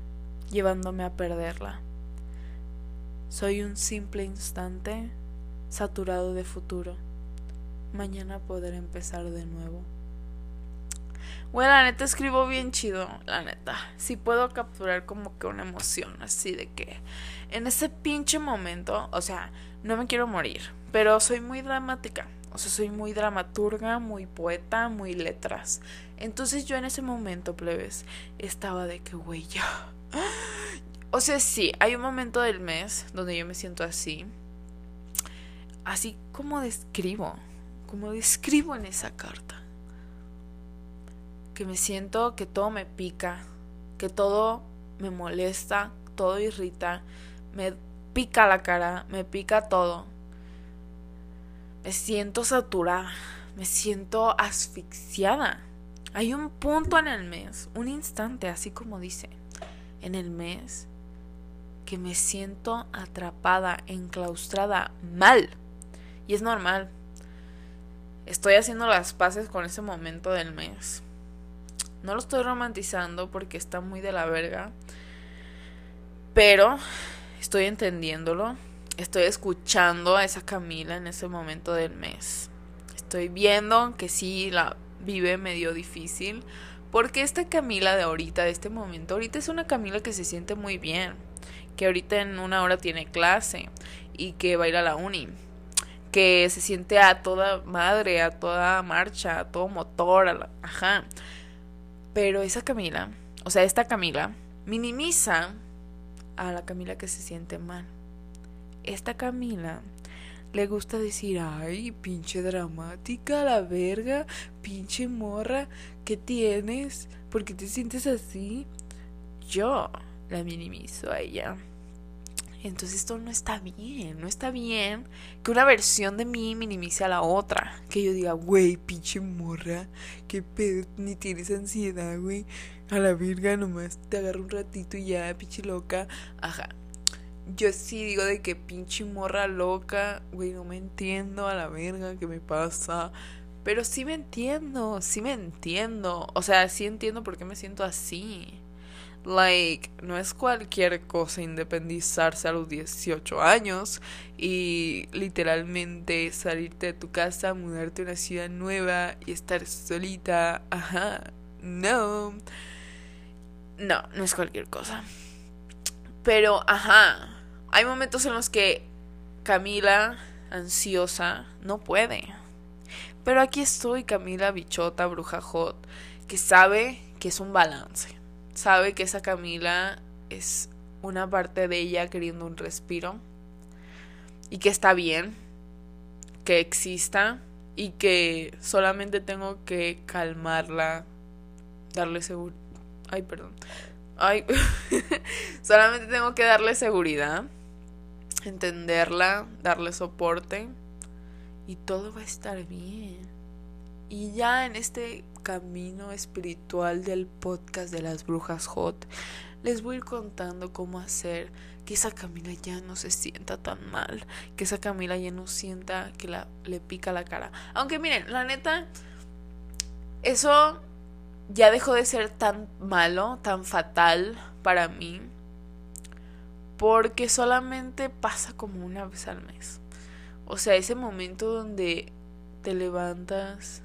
llevándome a perderla. Soy un simple instante saturado de futuro. Mañana podré empezar de nuevo. Bueno, la neta escribo bien chido, la neta. Si puedo capturar como que una emoción así de que en ese pinche momento, o sea, no me quiero morir, pero soy muy dramática. O sea, soy muy dramaturga, muy poeta, muy letras. Entonces yo en ese momento, plebes, estaba de que, güey, ya. O sea, sí, hay un momento del mes donde yo me siento así. Así como describo, como describo en esa carta que me siento que todo me pica, que todo me molesta, todo irrita, me pica la cara, me pica todo. Me siento saturada, me siento asfixiada. Hay un punto en el mes, un instante, así como dice, en el mes, que me siento atrapada, enclaustrada, mal. Y es normal. Estoy haciendo las paces con ese momento del mes. No lo estoy romantizando porque está muy de la verga. Pero estoy entendiéndolo. Estoy escuchando a esa Camila en ese momento del mes. Estoy viendo que sí la vive medio difícil. Porque esta Camila de ahorita, de este momento, ahorita es una Camila que se siente muy bien. Que ahorita en una hora tiene clase y que va a ir a la uni. Que se siente a toda madre, a toda marcha, a todo motor, a la... ajá. Pero esa Camila, o sea, esta Camila, minimiza a la Camila que se siente mal. Esta Camila le gusta decir, ay, pinche dramática, la verga, pinche morra, ¿qué tienes? ¿Por qué te sientes así? Yo la minimizo a ella. Entonces esto no está bien, no está bien que una versión de mí minimice a la otra. Que yo diga, güey, pinche morra, qué pedo, ni tienes ansiedad, güey. A la virga nomás te agarro un ratito y ya, pinche loca. Ajá. Yo sí digo de que pinche morra loca, güey, no me entiendo a la verga, ¿qué me pasa? Pero sí me entiendo, sí me entiendo. O sea, sí entiendo por qué me siento así. Like, no es cualquier cosa independizarse a los 18 años y literalmente salirte de tu casa, mudarte a una ciudad nueva y estar solita. Ajá, no. No, no es cualquier cosa. Pero, ajá, hay momentos en los que Camila, ansiosa, no puede. Pero aquí estoy, Camila Bichota, bruja hot, que sabe que es un balance. Sabe que esa Camila es una parte de ella queriendo un respiro. Y que está bien que exista y que solamente tengo que calmarla, darle seguridad. Ay, perdón. Ay, solamente tengo que darle seguridad, entenderla, darle soporte y todo va a estar bien. Y ya en este camino espiritual del podcast de las brujas hot, les voy a ir contando cómo hacer que esa Camila ya no se sienta tan mal, que esa Camila ya no sienta que la, le pica la cara. Aunque miren, la neta, eso ya dejó de ser tan malo, tan fatal para mí, porque solamente pasa como una vez al mes. O sea, ese momento donde te levantas,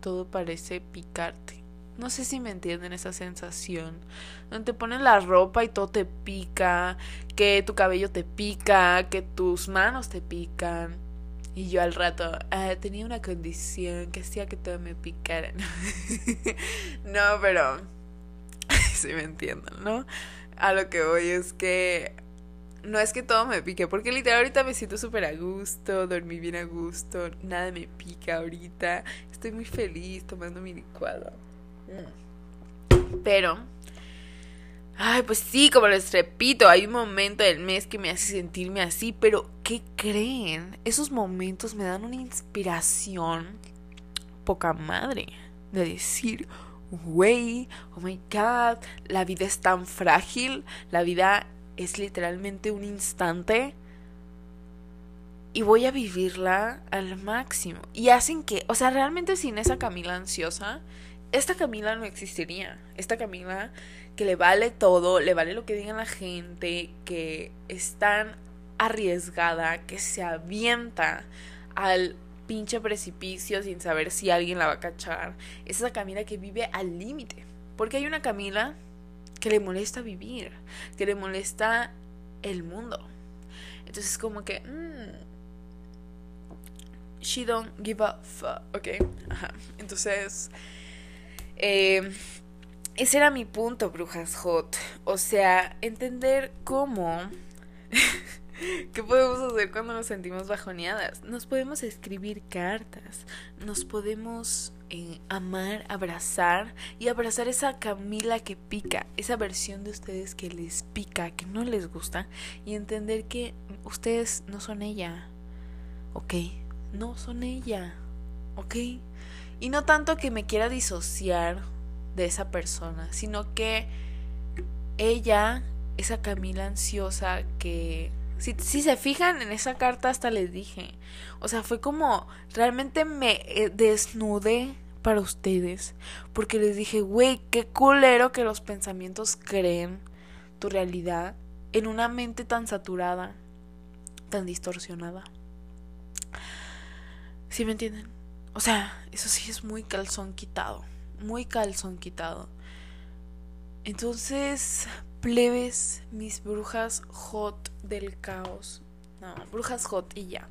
todo parece picarte. No sé si me entienden esa sensación. Donde te ponen la ropa y todo te pica, que tu cabello te pica, que tus manos te pican. Y yo al rato ah, tenía una condición que hacía que todo me picara. no, pero si me entienden, ¿no? A lo que voy es que no es que todo me pique, porque literal ahorita me siento súper a gusto, dormí bien a gusto, nada me pica ahorita, estoy muy feliz tomando mi licuado. Pero, ay, pues sí, como les repito, hay un momento del mes que me hace sentirme así, pero ¿qué creen? Esos momentos me dan una inspiración poca madre de decir, güey, oh my god, la vida es tan frágil, la vida es literalmente un instante y voy a vivirla al máximo. Y hacen que, o sea, realmente sin esa Camila ansiosa, esta Camila no existiría. Esta Camila que le vale todo, le vale lo que digan la gente, que es tan arriesgada, que se avienta al pinche precipicio sin saber si alguien la va a cachar. Es esa Camila que vive al límite. Porque hay una Camila que le molesta vivir, que le molesta el mundo. Entonces como que... Mm, she don't give a fuck, ¿ok? Ajá. Entonces... Eh, ese era mi punto, brujas hot. O sea, entender cómo... ¿Qué podemos hacer cuando nos sentimos bajoneadas? Nos podemos escribir cartas, nos podemos eh, amar, abrazar y abrazar esa Camila que pica, esa versión de ustedes que les pica, que no les gusta y entender que ustedes no son ella, ¿ok? No son ella, ¿ok? Y no tanto que me quiera disociar de esa persona, sino que ella, esa Camila ansiosa que si, se fijan en esa carta hasta les dije. O sea, fue como realmente me eh, desnudé para ustedes. Porque les dije, güey, qué culero que los pensamientos creen tu realidad en una mente tan saturada, tan distorsionada. ¿Sí me entienden? O sea, eso sí es muy calzón quitado. Muy calzón quitado. Entonces, plebes, mis brujas hot del caos. No, brujas hot y ya.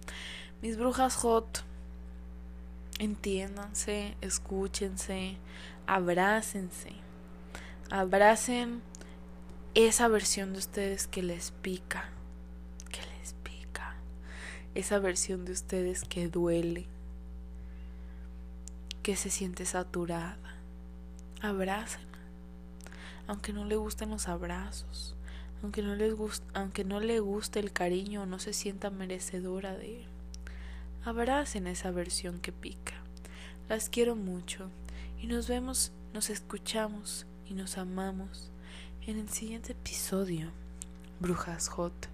Mis brujas hot, entiéndanse, escúchense, abrácense. Abracen esa versión de ustedes que les pica, que les pica. Esa versión de ustedes que duele, que se siente saturada. Abrácenla aunque no le gusten los abrazos, aunque no, les aunque no le guste el cariño o no se sienta merecedora de él. Abracen esa versión que pica. Las quiero mucho y nos vemos, nos escuchamos y nos amamos en el siguiente episodio. Brujas Hot.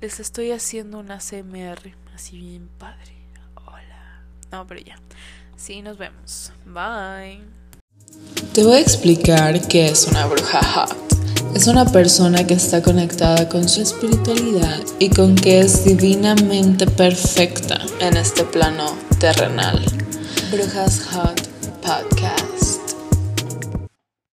Les estoy haciendo una CMR así bien padre. Hola. No, pero ya. Sí, nos vemos. Bye. Te voy a explicar qué es una bruja hot. Es una persona que está conectada con su espiritualidad y con que es divinamente perfecta en este plano terrenal. Brujas Hot Podcast.